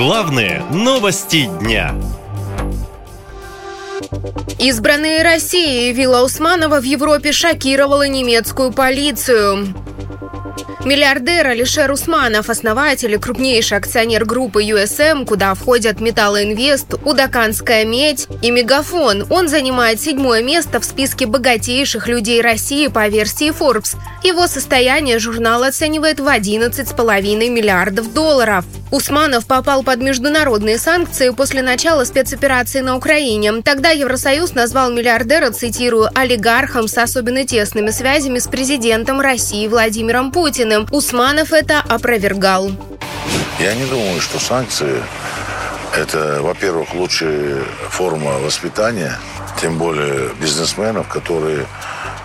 Главные новости дня. Избранные России Вилла Усманова в Европе шокировала немецкую полицию. Миллиардер Алишер Усманов, основатель и крупнейший акционер группы USM, куда входят Металлоинвест, Удаканская медь и Мегафон. Он занимает седьмое место в списке богатейших людей России по версии Forbes. Его состояние журнал оценивает в 11,5 миллиардов долларов. Усманов попал под международные санкции после начала спецоперации на Украине. Тогда Евросоюз назвал миллиардера, цитирую, олигархом с особенно тесными связями с президентом России Владимиром Путиным. Путиным. Усманов это опровергал. Я не думаю, что санкции – это, во-первых, лучшая форма воспитания, тем более бизнесменов, которые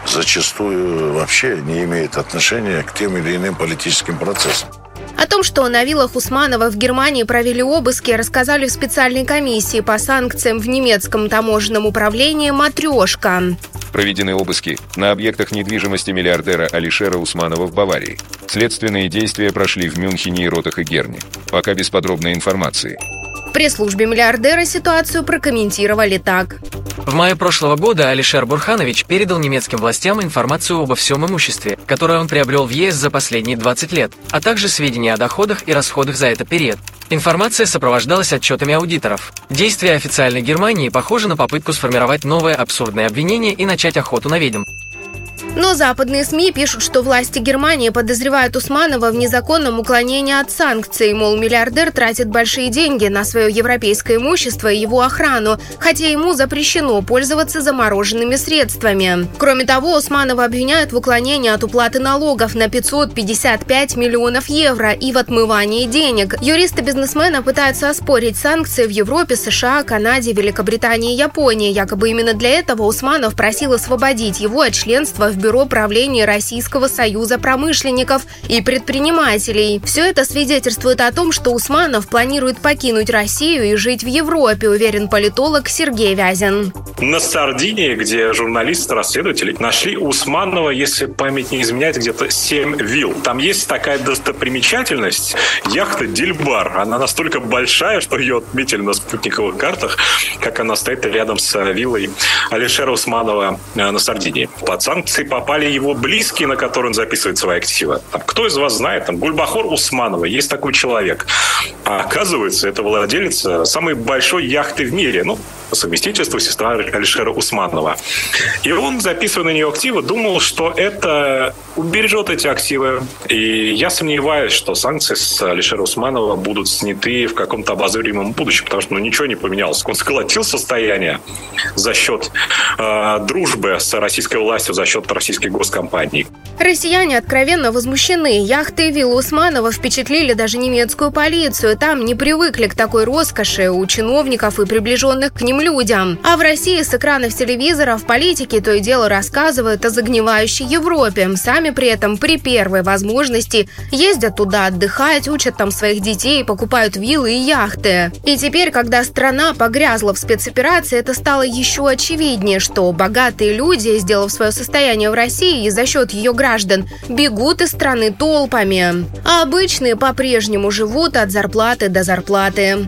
зачастую вообще не имеют отношения к тем или иным политическим процессам. О том, что на виллах Усманова в Германии провели обыски, рассказали в специальной комиссии по санкциям в немецком таможенном управлении «Матрешка». Проведены обыски на объектах недвижимости миллиардера Алишера Усманова в Баварии. Следственные действия прошли в Мюнхене и Ротах и Герне. Пока без подробной информации. В пресс-службе миллиардера ситуацию прокомментировали так. В мае прошлого года Алишер Бурханович передал немецким властям информацию обо всем имуществе, которое он приобрел в ЕС за последние 20 лет, а также сведения о доходах и расходах за этот период. Информация сопровождалась отчетами аудиторов. Действия официальной Германии похожи на попытку сформировать новое абсурдное обвинение и начать охоту на ведьм. Но западные СМИ пишут, что власти Германии подозревают Усманова в незаконном уклонении от санкций. Мол, миллиардер тратит большие деньги на свое европейское имущество и его охрану, хотя ему запрещено пользоваться замороженными средствами. Кроме того, Усманова обвиняют в уклонении от уплаты налогов на 555 миллионов евро и в отмывании денег. Юристы бизнесмена пытаются оспорить санкции в Европе, США, Канаде, Великобритании и Японии. Якобы именно для этого Усманов просил освободить его от членства в Бюро правления Российского союза промышленников и предпринимателей. Все это свидетельствует о том, что Усманов планирует покинуть Россию и жить в Европе, уверен политолог Сергей Вязин. На Сардинии, где журналисты, расследователи нашли Усманова, если память не изменяет, где-то 7 вилл. Там есть такая достопримечательность, яхта Дильбар. Она настолько большая, что ее отметили на спутниковых картах, как она стоит рядом с виллой Алишера Усманова э, на Сардинии. Под санкции попали его близкие, на которые он записывает свои активы. Там, кто из вас знает? Там, Гульбахор Усманова, есть такой человек. А оказывается, это владелец самой большой яхты в мире. Ну, по совместительству сестра Алишера Усманова. И он, записывая на нее активы, думал, что это убережет эти активы. И я сомневаюсь, что санкции с Алишера Усманова будут сняты в каком-то обозримом будущем, потому что ну, ничего не поменялось. Он сколотил состояние за счет э, дружбы с российской властью, за счет российских госкомпаний. Россияне откровенно возмущены. Яхты и виллы Усманова впечатлили даже немецкую полицию. Там не привыкли к такой роскоши у чиновников и приближенных к ним людям. А в России с экранов телевизоров политики то и дело рассказывают о загнивающей Европе. Сами при этом при первой возможности ездят туда отдыхать, учат там своих детей, покупают виллы и яхты. И теперь, когда страна погрязла в спецоперации, это стало еще очевиднее, что богатые люди, сделав свое состояние в России и за счет ее граждан, бегут из страны толпами. А обычные по-прежнему живут от зарплаты до зарплаты.